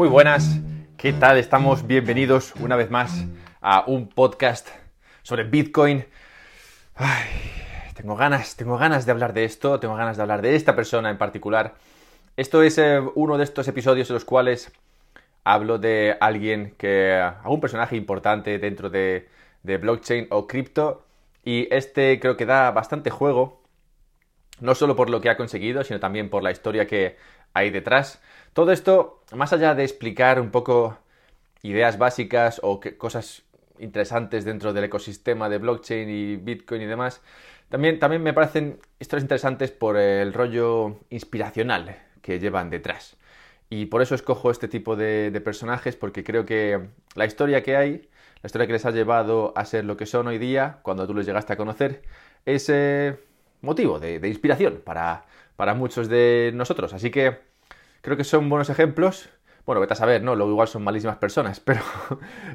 Muy buenas, ¿qué tal? Estamos bienvenidos una vez más a un podcast sobre Bitcoin. Ay, tengo ganas, tengo ganas de hablar de esto, tengo ganas de hablar de esta persona en particular. Esto es eh, uno de estos episodios en los cuales hablo de alguien que, algún personaje importante dentro de, de blockchain o cripto y este creo que da bastante juego, no solo por lo que ha conseguido, sino también por la historia que hay detrás. Todo esto, más allá de explicar un poco ideas básicas o cosas interesantes dentro del ecosistema de blockchain y Bitcoin y demás, también, también me parecen historias interesantes por el rollo inspiracional que llevan detrás. Y por eso escojo este tipo de, personajes, porque creo que la historia que hay, la historia que les ha llevado a ser lo que son hoy día, cuando tú les llegaste a conocer, es eh, motivo de, inspiración para, para muchos de nosotros. Así que creo que son buenos ejemplos. Bueno, vete a saber, ¿no? Luego igual son malísimas personas, pero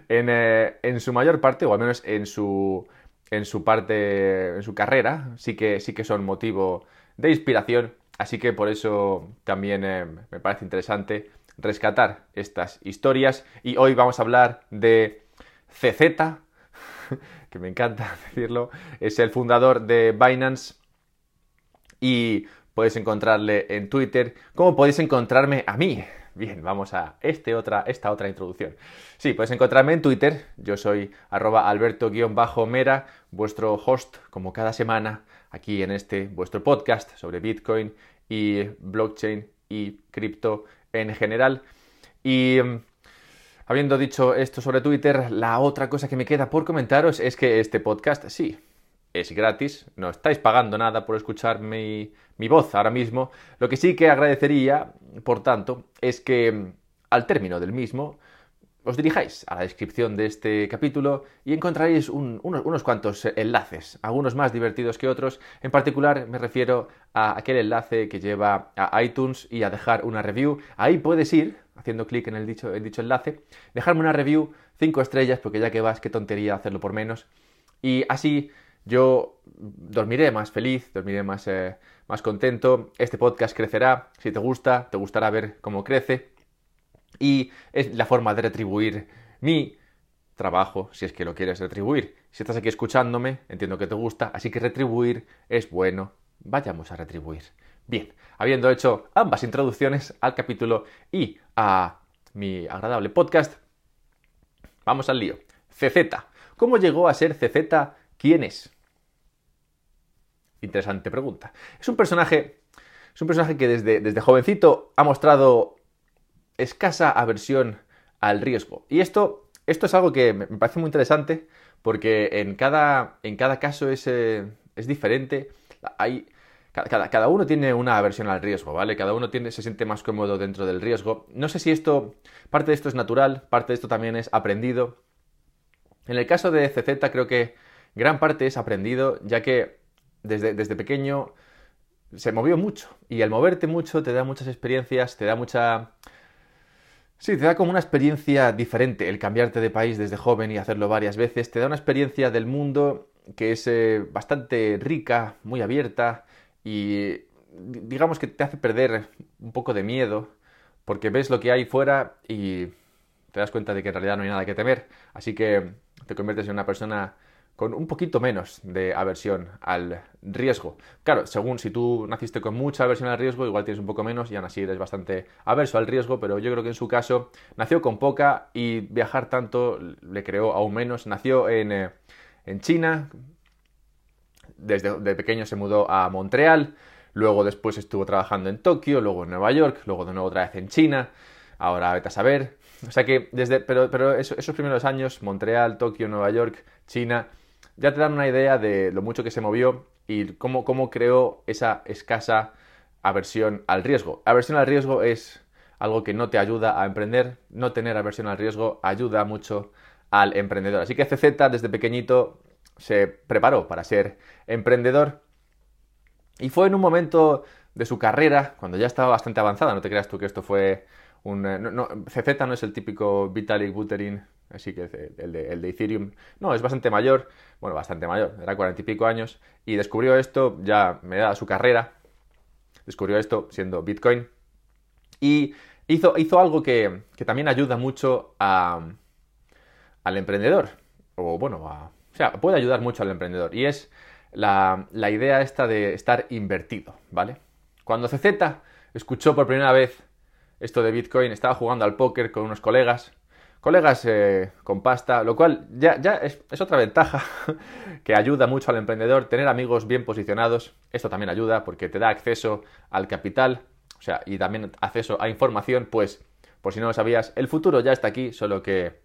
en, eh, en, su mayor parte, o al menos en su, en su parte, en su carrera, sí que, sí que son motivo de inspiración Así que por eso también eh, me parece interesante rescatar estas historias. Y hoy vamos a hablar de CZ, que me encanta decirlo. Es el fundador de Binance y puedes encontrarle en Twitter. ¿Cómo podéis encontrarme a mí? Bien, vamos a este otra, esta otra introducción. Sí, puedes encontrarme en Twitter. Yo soy arroba alberto-mera, vuestro host como cada semana aquí en este vuestro podcast sobre Bitcoin y blockchain y cripto en general. Y mm, habiendo dicho esto sobre Twitter, la otra cosa que me queda por comentaros es que este podcast sí es gratis, no estáis pagando nada por escuchar mi, mi voz ahora mismo. Lo que sí que agradecería, por tanto, es que mm, al término del mismo os dirijáis a la descripción de este capítulo y encontraréis unos, cuantos enlaces, algunos más divertidos que otros. En particular me refiero a aquel enlace que lleva a iTunes y a dejar una review. Ahí puedes ir, haciendo clic en el dicho, dicho enlace, dejarme una review 5 estrellas, porque ya que vas, qué tontería hacerlo por menos. Y así yo dormiré más feliz, dormiré más, eh, más contento. Este podcast crecerá. Si te gusta, te gustará ver cómo crece. Y es la forma de retribuir mi trabajo, si es que lo quieres retribuir. Si estás aquí escuchándome, entiendo que te gusta, así que retribuir es bueno. Vayamos a retribuir. Bien, habiendo hecho ambas introducciones al capítulo y a mi agradable podcast, vamos al lío. CZ. ¿Cómo llegó a ser CZ? ¿Quién es? Interesante pregunta. Es un personaje, es un personaje que desde, desde jovencito ha mostrado escasa aversión al riesgo. Y esto, esto es algo que me parece muy interesante porque en cada, en cada caso es, eh, es diferente. Hay, cada, cada, uno tiene una aversión al riesgo, ¿vale? Cada uno tiene, se siente más cómodo dentro del riesgo. No sé si esto, parte de esto es natural, parte de esto también es aprendido. En el caso de CZ creo que gran parte es aprendido, ya que desde, desde pequeño se movió mucho. Y al moverte mucho te da muchas experiencias, te da mucha Sí, te da como una experiencia diferente el cambiarte de país desde joven y hacerlo varias veces. Te da una experiencia del mundo que es eh, bastante rica, muy abierta y digamos que te hace perder un poco de miedo porque ves lo que hay fuera y te das cuenta de que en realidad no hay nada que temer. Así que te conviertes en una persona con un poquito menos de aversión al riesgo. Claro, según si tú naciste con mucha aversión al riesgo, igual tienes un poco menos y aún así eres bastante averso al riesgo, pero yo creo que en su caso nació con poca y viajar tanto le creó aún menos. Nació en, eh, en China, desde de pequeño se mudó a Montreal, luego después estuvo trabajando en Tokio, luego en Nueva York, luego de nuevo otra vez en China, ahora vete a saber. O sea que desde, pero, pero esos primeros años, Montreal, Tokio, Nueva York, China, ya te dan una idea de lo mucho que se movió y cómo, cómo creó esa escasa aversión al riesgo. Aversión al riesgo es algo que no te ayuda a emprender, no tener aversión al riesgo ayuda mucho al emprendedor. Así que CZ desde pequeñito se preparó para ser emprendedor y fue en un momento de su carrera, cuando ya estaba bastante avanzada, no te creas tú que esto fue un... Eh, no, CZ no es el típico Vitalik Buterin así que el de, el de, Ethereum, no, es bastante mayor, bueno, bastante mayor, era cuarenta y pico años, y descubrió esto ya me da su carrera, descubrió esto siendo Bitcoin, y hizo, hizo algo que, también ayuda mucho al emprendedor. O bueno, o sea, puede ayudar mucho al emprendedor. Y es la, la idea esta de estar invertido, ¿vale? Cuando CZ escuchó por primera vez esto de Bitcoin, estaba jugando al póker con unos colegas colegas eh, con pasta, lo cual ya, es, otra ventaja que ayuda mucho al emprendedor, tener amigos bien posicionados, esto también ayuda porque te da acceso al capital, o sea, y también acceso a información, pues, por si no lo sabías, el futuro ya está aquí, solo que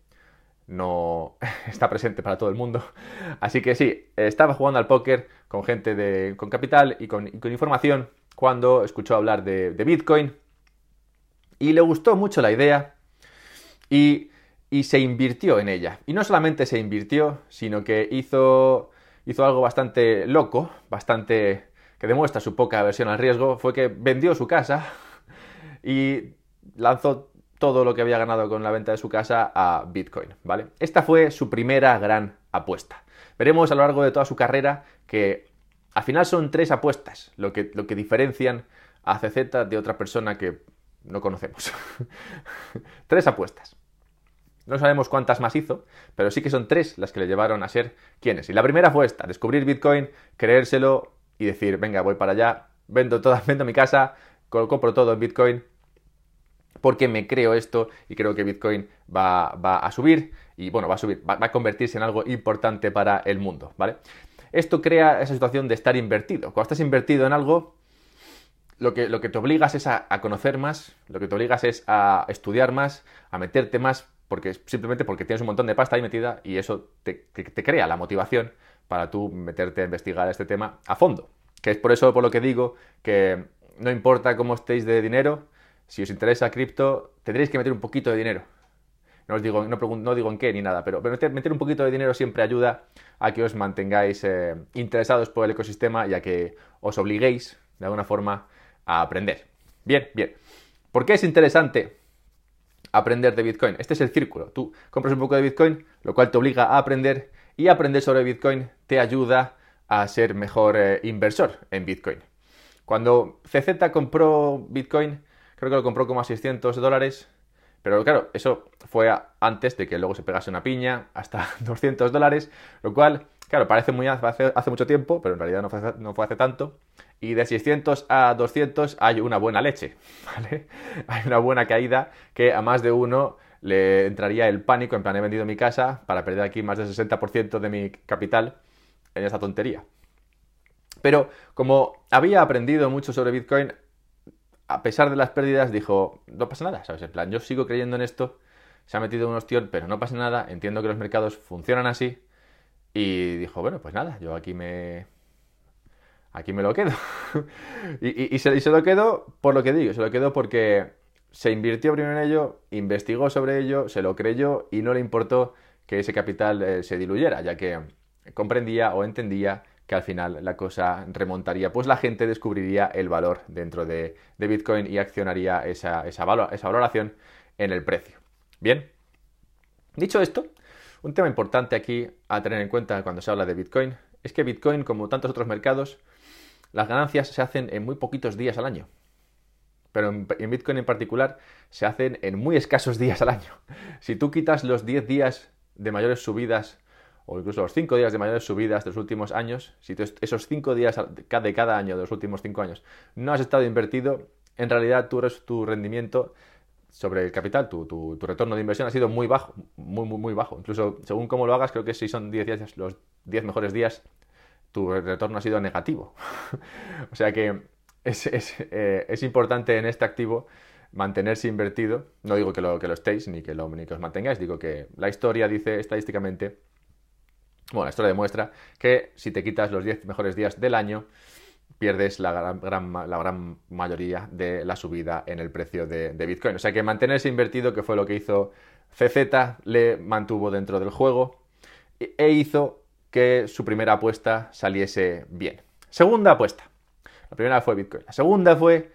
no está presente para todo el mundo. Así que sí, estaba jugando al póker con gente de, con capital y con, información cuando escuchó hablar de, de Bitcoin y le gustó mucho la idea y y se invirtió en ella. Y no solamente se invirtió, sino que hizo, hizo algo bastante loco, bastante que demuestra su poca aversión al riesgo, fue que vendió su casa y lanzó todo lo que había ganado con la venta de su casa a Bitcoin, ¿vale? Esta fue su primera gran apuesta. Veremos a lo largo de toda su carrera que al final son tres apuestas lo que, lo que diferencian a CZ de otra persona que no conocemos. tres apuestas. No sabemos cuántas más hizo, pero sí que son tres las que le llevaron a ser quienes. Y la primera fue esta, descubrir Bitcoin, creérselo y decir, venga, voy para allá, vendo, toda, vendo mi casa, compro todo en Bitcoin, porque me creo esto y creo que Bitcoin va, a subir y bueno, va a subir, va, a convertirse en algo importante para el mundo, ¿vale? Esto crea esa situación de estar invertido. Cuando estás invertido en algo, lo que, lo que te obligas es a conocer más, lo que te obligas es a estudiar más, a meterte más porque simplemente porque tienes un montón de pasta ahí metida y eso te, crea la motivación para tú meterte a investigar este tema a fondo. Que es por eso por lo que digo que no importa cómo estéis de dinero, si os interesa cripto, tendréis que meter un poquito de dinero. No os digo, no, digo en qué ni nada, pero, meter, un poquito de dinero siempre ayuda a que os mantengáis eh, interesados por el ecosistema y a que os obliguéis de alguna forma a aprender. Bien, bien. ¿Por qué es interesante aprender de Bitcoin. Este es el círculo. Tú compras un poco de Bitcoin, lo cual te obliga a aprender y aprender sobre Bitcoin te ayuda a ser mejor eh, inversor en Bitcoin. Cuando CZ compró Bitcoin, creo que lo compró como a 600 dólares, pero claro, eso fue antes de que luego se pegase una piña hasta 200 dólares, lo cual, claro, parece muy hace, hace mucho tiempo, pero en realidad no fue, no fue hace tanto y de 600 a 200 hay una buena leche, ¿vale? Hay una buena caída que a más de uno le entraría el pánico, en plan he vendido mi casa para perder aquí más del 60% de mi capital en esta tontería. Pero como había aprendido mucho sobre Bitcoin, a pesar de las pérdidas, dijo, no pasa nada, ¿sabes? En plan, yo sigo creyendo en esto, se ha metido un ostión, pero no pasa nada, entiendo que los mercados funcionan así. Y dijo, bueno, pues nada, yo aquí me, aquí me lo quedo. y, se, lo quedo por lo que digo, se lo quedo porque se invirtió primero en ello, investigó sobre ello, se lo creyó y no le importó que ese capital eh, se diluyera, ya que comprendía o entendía que al final la cosa remontaría, pues la gente descubriría el valor dentro de, Bitcoin y accionaría esa, esa valoración en el precio. Bien, dicho esto, un tema importante aquí a tener en cuenta cuando se habla de Bitcoin es que Bitcoin, como tantos otros mercados, las ganancias se hacen en muy poquitos días al año. Pero en, Bitcoin en particular se hacen en muy escasos días al año. Si tú quitas los 10 días de mayores subidas o incluso los 5 días de mayores subidas de los últimos años, si esos 5 días de cada año de los últimos 5 años no has estado invertido, en realidad tu, tu rendimiento sobre el capital, tu, tu, retorno de inversión ha sido muy bajo, muy, muy, muy bajo. Incluso según cómo lo hagas, creo que si son 10 días, los 10 mejores días tu retorno ha sido negativo. o sea que eh, es, importante en este activo mantenerse invertido. No digo que lo, que lo estéis ni que, lo, ni que os mantengáis, digo que la historia dice estadísticamente, bueno, la historia demuestra que si te quitas los 10 mejores días del año, pierdes la gran, la gran mayoría de la subida en el precio de, de, Bitcoin. O sea que mantenerse invertido, que fue lo que hizo CZ, le mantuvo dentro del juego e hizo que su primera apuesta saliese bien. Segunda apuesta. La primera fue Bitcoin. La segunda fue,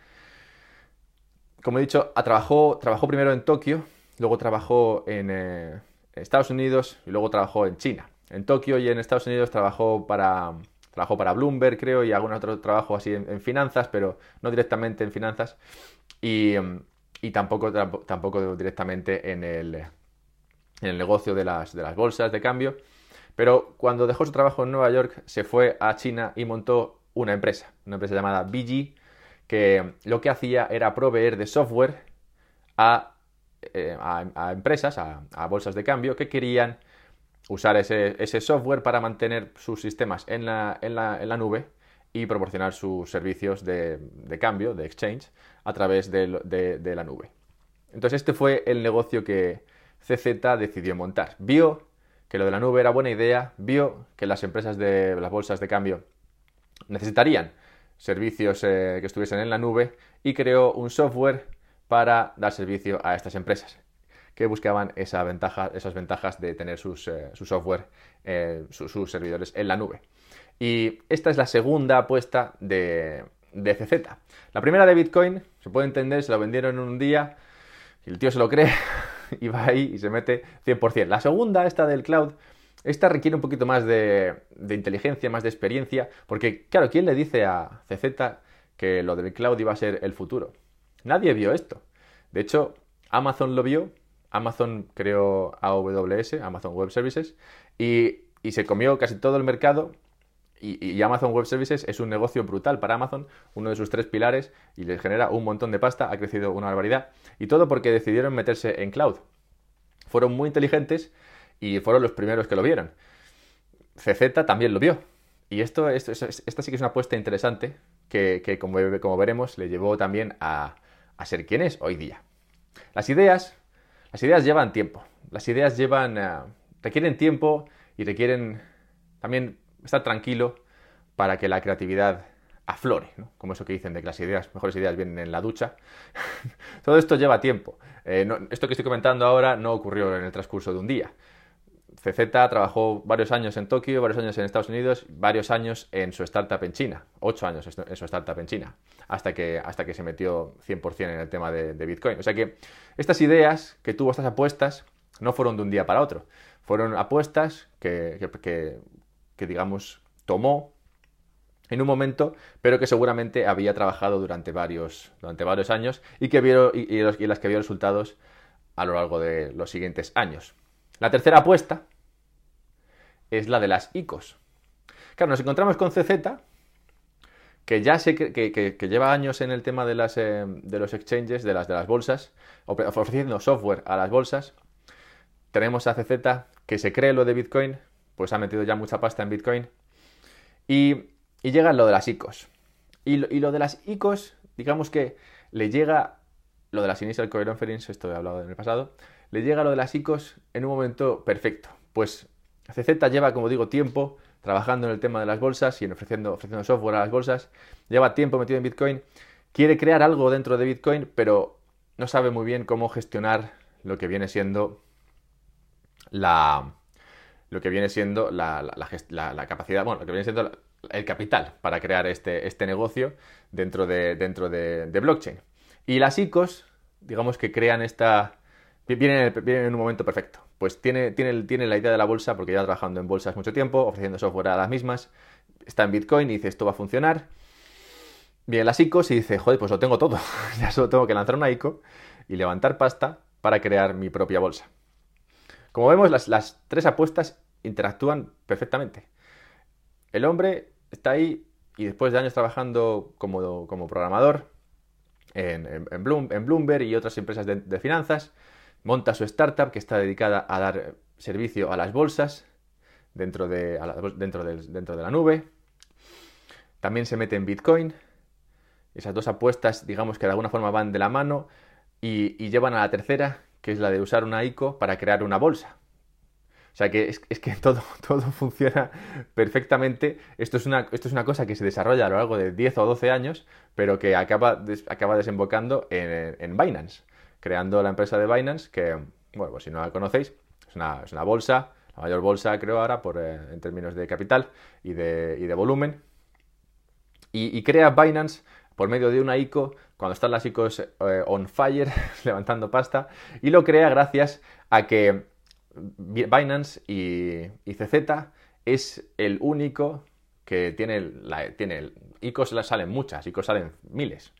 como he dicho, trabajó, trabajó primero en Tokio, luego trabajó en eh, Estados Unidos y luego trabajó en China. En Tokio y en Estados Unidos trabajó para, trabajó para Bloomberg, creo, y algún otro trabajo así en, finanzas, pero no directamente en finanzas. Y, y tampoco, tampoco directamente en el, en el negocio de las, de las bolsas de cambio. Pero cuando dejó su trabajo en Nueva York, se fue a China y montó una empresa, una empresa llamada BG, que lo que hacía era proveer de software a, eh, empresas, a, bolsas de cambio, que querían usar ese, software para mantener sus sistemas en la, en la, nube y proporcionar sus servicios de, cambio, de exchange, a través de, de, la nube. Entonces este fue el negocio que CZ decidió montar. Vio que lo de la nube era buena idea, vio que las empresas de las bolsas de cambio necesitarían servicios eh, que estuviesen en la nube y creó un software para dar servicio a estas empresas que buscaban esas ventajas de tener sus, eh, su software, eh, sus servidores en la nube. Y esta es la segunda apuesta de, de CZ. La primera de Bitcoin, se puede entender, se lo vendieron en un día y el tío se lo cree y va ahí y se mete 100%. La segunda, esta del cloud, esta requiere un poquito más de, inteligencia, más de experiencia, porque, claro, ¿quién le dice a CZ que lo del cloud iba a ser el futuro? Nadie vio esto. De hecho, Amazon lo vio, Amazon creó AWS, Amazon Web Services, y, se comió casi todo el mercado. Y, Amazon Web Services es un negocio brutal para Amazon, uno de sus tres pilares, y les genera un montón de pasta, ha crecido una barbaridad. Y todo porque decidieron meterse en cloud. Fueron muy inteligentes y fueron los primeros que lo vieron. CZ también lo vio. Y esto, esta sí que es una apuesta interesante que, como, como, veremos, le llevó también a, ser quien es hoy día. Las ideas, las ideas llevan tiempo. Las ideas llevan, eh, requieren tiempo y requieren también estar tranquilo para que la creatividad aflore, Como eso que dicen de que las ideas, mejores ideas vienen en la ducha. Todo esto lleva tiempo. Eh, esto que estoy comentando ahora no ocurrió en el transcurso de un día. CZ trabajó varios años en Tokio, varios años en Estados Unidos, varios años en su startup en China, ocho años en su startup en China, hasta que, hasta que se metió 100% en el tema de, Bitcoin. O sea que estas ideas que tuvo, estas apuestas, no fueron de un día para otro. Fueron apuestas que, que, digamos, tomó en un momento, pero que seguramente había trabajado durante varios, durante varios años y, que y, las que vio resultados a lo largo de los siguientes años. La tercera apuesta es la de las ICOs. Claro, nos encontramos con CZ, que ya sé que, lleva años en el tema de, las, eh, de los exchanges, de las, de las bolsas, ofreciendo software a las bolsas. Tenemos a CZ que se cree lo de Bitcoin, pues ha metido ya mucha pasta en Bitcoin. Y, llega lo de las ICOs. Y lo, y lo, de las ICOs, digamos que le llega lo de las Initial Coin Offerings, esto he hablado en el pasado, le llega lo de las ICOs en un momento perfecto. Pues CZ lleva, como digo, tiempo trabajando en el tema de las bolsas y en ofreciendo, ofreciendo software a las bolsas. Lleva tiempo metido en Bitcoin. Quiere crear algo dentro de Bitcoin, pero no sabe muy bien cómo gestionar lo que viene siendo la, lo que viene siendo la, capacidad, bueno, lo que viene siendo el capital para crear este, este negocio dentro, de, blockchain. Y las ICOs, digamos que crean esta, Viene, en un momento perfecto. Pues tiene, tiene, tiene la idea de la bolsa porque ya trabajando en bolsas mucho tiempo, ofreciendo software a las mismas. Está en Bitcoin y dice esto va a funcionar. Viene las ICOs y dice, joder, pues lo tengo todo. ya solo tengo que lanzar una ICO y levantar pasta para crear mi propia bolsa. Como vemos, las, tres apuestas interactúan perfectamente. El hombre está ahí y después de años trabajando como, como programador en, en, Bloomberg y otras empresas de finanzas, monta su startup que está dedicada a dar servicio a las bolsas dentro de, la, dentro dentro de la nube. También se mete en Bitcoin. Esas dos apuestas, digamos que de alguna forma van de la mano y, llevan a la tercera, que es la de usar una ICO para crear una bolsa. O sea que es, que todo, todo funciona perfectamente. Esto es, una, esto es una cosa que se desarrolla a lo largo de 10 o 12 años, pero que acaba, acaba desembocando en, en Binance creando la empresa de Binance, que, bueno, pues si no la conocéis, es una, es una bolsa, la mayor bolsa creo ahora por, eh, en términos de capital y de, y de volumen. Y, crea Binance por medio de una ICO, cuando están las ICOs eh, on fire, levantando pasta, y lo crea gracias a que Binance y, CZ es el único que tiene, la, tiene ICOs salen muchas, ICOs salen miles.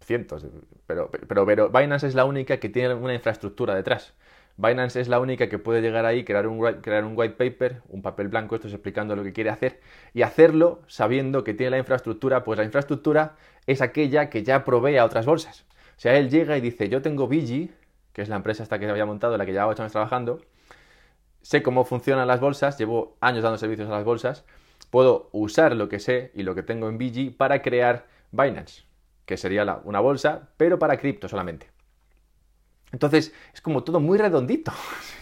cientos, pero, pero, pero Binance es la única que tiene una infraestructura detrás. Binance es la única que puede llegar ahí, crear un, crear un white paper, un papel blanco, esto es explicando lo que quiere hacer, y hacerlo sabiendo que tiene la infraestructura, pues la infraestructura es aquella que ya provee a otras bolsas. O sea, él llega y dice, yo tengo BG, que es la empresa esta que se había montado, la que llevaba 8 años trabajando, sé cómo funcionan las bolsas, llevo años dando servicios a las bolsas, puedo usar lo que sé y lo que tengo en BG para crear Binance, que sería una bolsa, pero para cripto solamente. Entonces, es como todo muy redondito.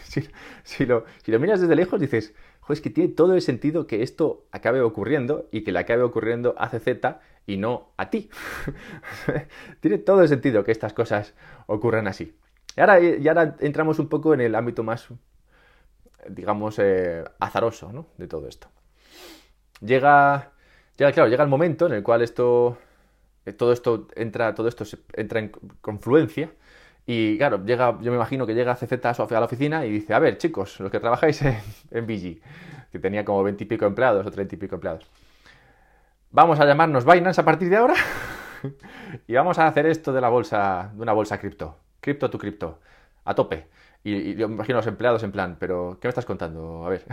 si, lo, miras desde lejos, dices, es que tiene todo el sentido que esto acabe ocurriendo y que le acabe ocurriendo a CZ y no a ti. tiene todo el sentido que estas cosas ocurran así. Y ahora, y ahora entramos un poco en el ámbito más, digamos, eh, azaroso ¿no? de todo esto. Llega, llega, claro, llega el momento en el cual esto, eh, todo esto entra, todo esto entra en confluencia y claro, llega, yo me imagino que llega CZ a la oficina y dice, a ver, chicos, los que trabajáis en, en que tenía como 20 y pico empleados o 30 y pico empleados, vamos a llamarnos Binance a partir de ahora y vamos a hacer esto de la bolsa, de una bolsa cripto, cripto tu cripto, a tope. Y, yo imagino a los empleados en plan, pero ¿qué me estás contando? A ver,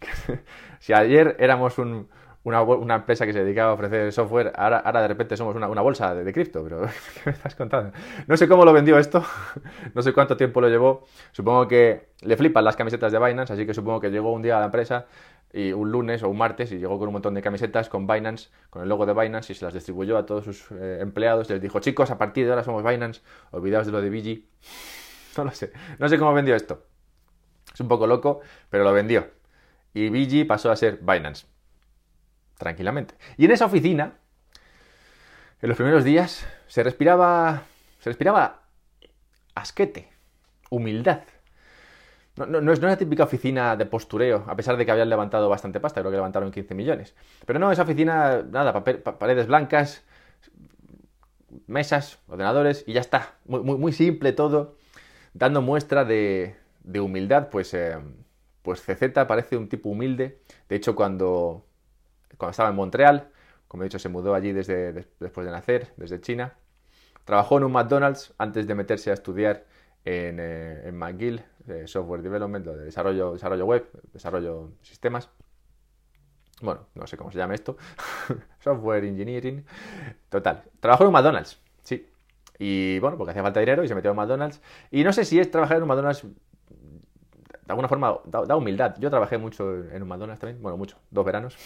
si ayer éramos un, una, empresa que se dedicaba a ofrecer software, ahora, ahora de repente somos una, bolsa de, cripto, pero ¿qué me estás contando? No sé cómo lo vendió esto, no sé cuánto tiempo lo llevó, supongo que le flipan las camisetas de Binance, así que supongo que llegó un día a la empresa y un lunes o un martes y llegó con un montón de camisetas con Binance, con el logo de Binance y se las distribuyó a todos sus eh, empleados. Les dijo, chicos, a partir de ahora somos Binance, olvidaos de lo de BG. No lo sé, no sé cómo vendió esto. Es un poco loco, pero lo vendió. Y BG pasó a ser Binance tranquilamente. Y en esa oficina, en los primeros días, se respiraba, se respiraba asquete, humildad. No, es, una típica oficina de postureo, a pesar de que habían levantado bastante pasta, creo que levantaron 15 millones. Pero no, esa oficina, nada, paredes blancas, mesas, ordenadores y ya está. Muy, muy, simple todo, dando muestra de, humildad, pues, eh, pues CZ parece un tipo humilde. De hecho, cuando, cuando estaba en Montreal, como he dicho, se mudó allí desde, después de nacer, desde China. Trabajó en un McDonald's antes de meterse a estudiar en, eh, McGill, eh, Software Development, de desarrollo, desarrollo web, desarrollo de sistemas. Bueno, no sé cómo se llama esto. Software Engineering. Total. Trabajó en McDonald's, sí. Y bueno, porque hacía falta dinero y se metió en McDonald's. Y no sé si es trabajar en un McDonald's de alguna forma da, humildad. Yo trabajé mucho en un McDonald's también, bueno, mucho, dos veranos.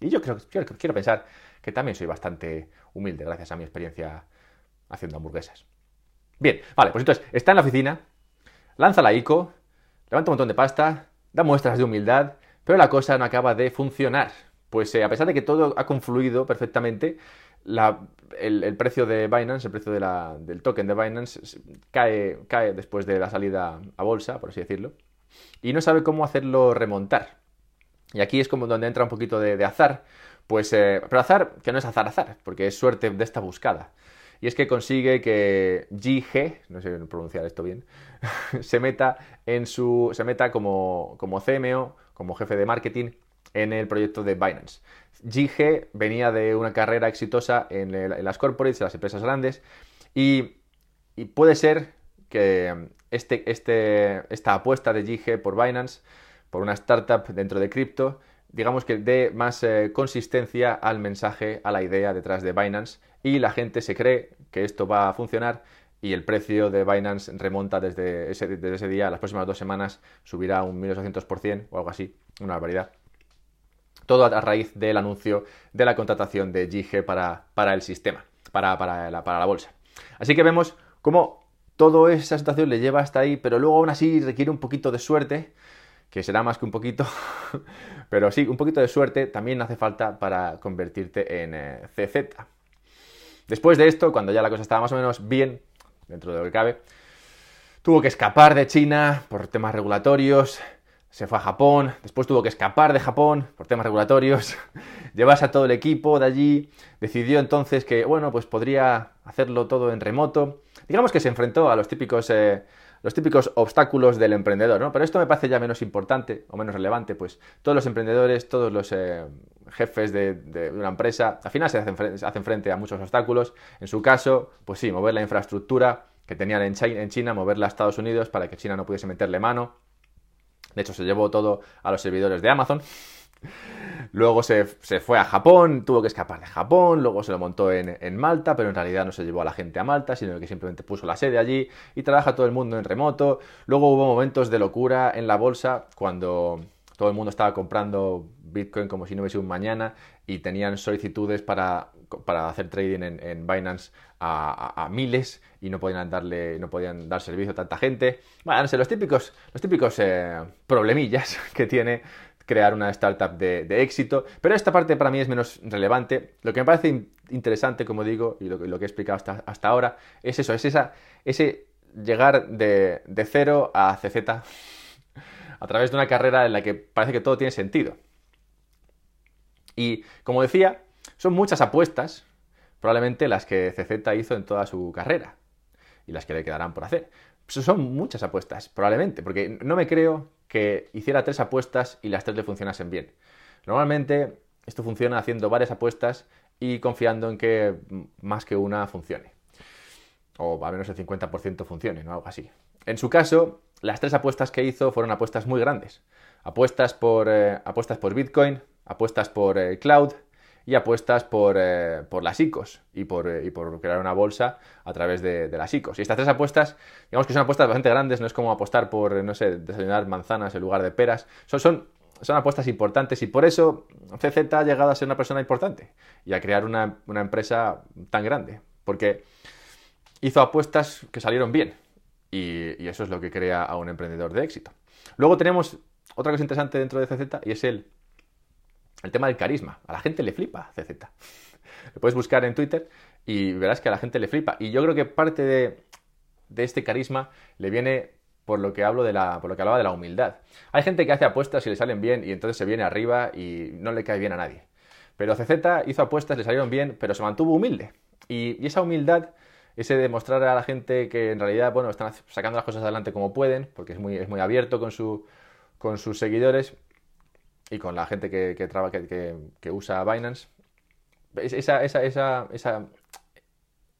Y yo creo, quiero pensar que también soy bastante humilde gracias a mi experiencia haciendo hamburguesas. Bien, vale, pues entonces está en la oficina, lanza la ICO, levanta un montón de pasta, da muestras de humildad, pero la cosa no acaba de funcionar. Pues eh, a pesar de que todo ha confluido perfectamente, el, precio de Binance, el precio del token de Binance cae, cae después de la salida a bolsa, por así decirlo, y no sabe cómo hacerlo remontar. Y aquí es como donde entra un poquito de, azar. Pues, eh, pero azar, que no es azar, azar, porque es suerte de esta buscada. Y es que consigue que GG, no sé pronunciar esto bien, se meta en su. se meta como, como CMO, como jefe de marketing, en el proyecto de Binance. GG venía de una carrera exitosa en, las corporates, en las empresas grandes, y, puede ser que este, este, esta apuesta de GG por Binance por una startup dentro de cripto, digamos que dé más eh, consistencia al mensaje, a la idea detrás de Binance y la gente se cree que esto va a funcionar y el precio de Binance remonta desde ese, día, las próximas dos semanas subirá un 1800% o algo así, una barbaridad. Todo a raíz del anuncio de la contratación de GG para, el sistema, para, para, la, para la bolsa. Así que vemos cómo toda esa situación le lleva hasta ahí, pero luego aún así requiere un poquito de suerte que será más que un poquito, pero sí, un poquito de suerte también hace falta para convertirte en eh, CZ. Después de esto, cuando ya la cosa estaba más o menos bien, dentro de lo que cabe, tuvo que escapar de China por temas regulatorios, se fue a Japón, después tuvo que escapar de Japón por temas regulatorios, llevarse a todo el equipo de allí, decidió entonces que, bueno, pues podría hacerlo todo en remoto. Digamos que se enfrentó a los típicos eh, los típicos obstáculos del emprendedor, ¿no? Pero esto me parece ya menos importante o menos relevante, pues todos los emprendedores, todos los eh, jefes de, una empresa, al final se hacen, frente a muchos obstáculos. En su caso, pues sí, mover la infraestructura que tenían en China, en China, moverla a Estados Unidos para que China no pudiese meterle mano. De hecho, se llevó todo a los servidores de Amazon. Luego se, fue a Japón, tuvo que escapar de Japón, luego se lo montó en, Malta, pero en realidad no se llevó a la gente a Malta, sino que simplemente puso la sede allí y trabaja todo el mundo en remoto. Luego hubo momentos de locura en la bolsa cuando todo el mundo estaba comprando Bitcoin como si no hubiese un mañana y tenían solicitudes para, hacer trading en, Binance a, miles y no podían darle, no podían dar servicio a tanta gente. Bueno, no sé, los típicos, los típicos eh, problemillas que tiene crear una startup de, éxito. Pero esta parte para mí es menos relevante. Lo que me parece interesante, como digo, y lo, que he explicado hasta, ahora, es eso, es esa, ese llegar de, de cero a CZ a través de una carrera en la que parece que todo tiene sentido. Y como decía, son muchas apuestas, probablemente las que CZ hizo en toda su carrera y las que le quedarán por hacer. Son muchas apuestas, probablemente, porque no me creo que hiciera tres apuestas y las tres le funcionasen bien. Normalmente esto funciona haciendo varias apuestas y confiando en que más que una funcione. O al menos el 50% funcione, ¿no? Algo así. En su caso, las tres apuestas que hizo fueron apuestas muy grandes. Apuestas por, eh, apuestas por Bitcoin, apuestas por eh, Cloud y apuestas por, eh, por las ICOs y por, eh, y por, crear una bolsa a través de, las ICOs. Y estas tres apuestas, digamos que son apuestas bastante grandes, no es como apostar por, no sé, desayunar manzanas en lugar de peras. Son, son, son apuestas importantes y por eso CZ ha llegado a ser una persona importante y a crear una, empresa tan grande. Porque hizo apuestas que salieron bien y, y eso es lo que crea a un emprendedor de éxito. Luego tenemos otra cosa interesante dentro de CZ y es el el tema del carisma. A la gente le flipa CZ. Lo puedes buscar en Twitter y verás que a la gente le flipa. Y yo creo que parte de, este carisma le viene por lo que hablo de la, por lo que hablaba de la humildad. Hay gente que hace apuestas y le salen bien y entonces se viene arriba y no le cae bien a nadie. Pero CZ hizo apuestas, le salieron bien, pero se mantuvo humilde. Y, esa humildad, ese demostrar a la gente que en realidad, bueno, están sacando las cosas adelante como pueden, porque es muy, es muy abierto con, su, con sus seguidores, y con la gente que, que, que, usa Binance. Esa, esa, esa, esa,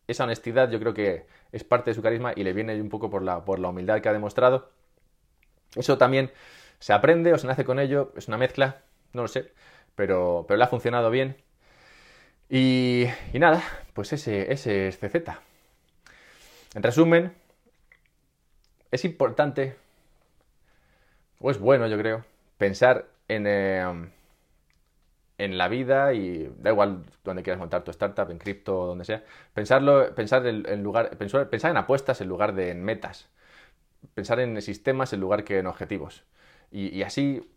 esa honestidad yo creo que es parte de su carisma y le viene un poco por la, por la humildad que ha demostrado. Eso también se aprende o se nace con ello, es una mezcla, no lo sé, pero, pero le ha funcionado bien. Y, y nada, pues ese, ese es CZ. En resumen, es importante, o es bueno yo creo, pensar en, em, en la vida y da igual donde quieras montar tu startup, en cripto donde sea, pensarlo, pensar en, lugar, pensar, pensar, en apuestas en lugar de en metas, pensar en sistemas en lugar que en objetivos. Y, así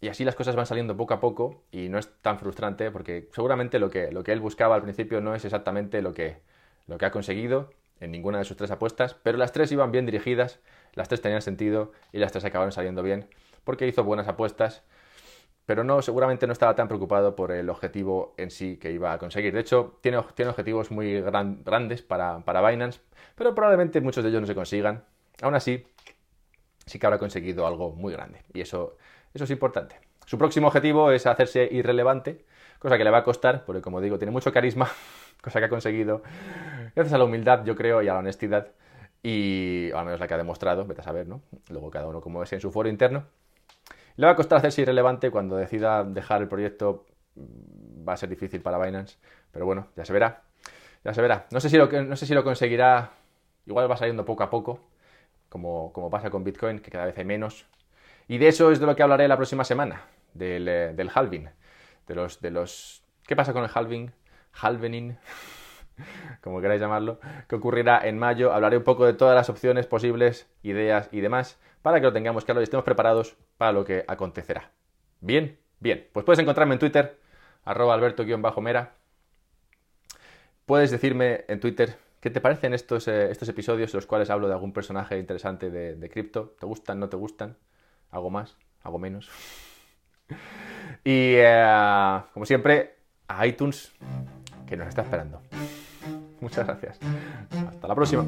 y así las cosas van saliendo poco a poco y no es tan frustrante porque seguramente lo que, lo que él buscaba al principio no es exactamente lo que, lo que ha conseguido en ninguna de sus tres apuestas, pero las tres iban bien dirigidas, las tres tenían sentido y las tres acabaron saliendo bien porque hizo buenas apuestas pero no, seguramente no estaba tan preocupado por el objetivo en sí que iba a conseguir. De hecho, tiene, tiene objetivos muy grandes para, para, Binance, pero probablemente muchos de ellos no se consigan. Aún así, sí que habrá conseguido algo muy grande, y eso, eso es importante. Su próximo objetivo es hacerse irrelevante, cosa que le va a costar, porque como digo, tiene mucho carisma, cosa que ha conseguido gracias a la humildad, yo creo, y a la honestidad, y al menos la que ha demostrado, vete a saber, ¿no? Luego cada uno como es en su foro interno. Le va a costar hacerse irrelevante cuando decida dejar el proyecto. Va a ser difícil para Binance, pero bueno, ya se verá. Ya se verá. No sé si lo, no sé si lo conseguirá. Igual va saliendo poco a poco, como, como pasa con Bitcoin, que cada vez hay menos. Y de eso es de lo que hablaré la próxima semana, del, eh, del halving. De los, de los... ¿Qué pasa con el halving? Halvening, como queráis llamarlo, que ocurrirá en mayo. Hablaré un poco de todas las opciones posibles, ideas y demás para que lo tengamos claro y estemos preparados para lo que acontecerá. Bien, bien. Pues puedes encontrarme en Twitter, arroba alberto-mera. Puedes decirme en Twitter qué te parecen estos, eh, estos episodios en los cuales hablo de algún personaje interesante de, cripto. ¿Te gustan, no te gustan? ¿Algo más? ¿Algo menos? y eh, como siempre, a iTunes, que nos está esperando. Muchas gracias. Hasta la próxima.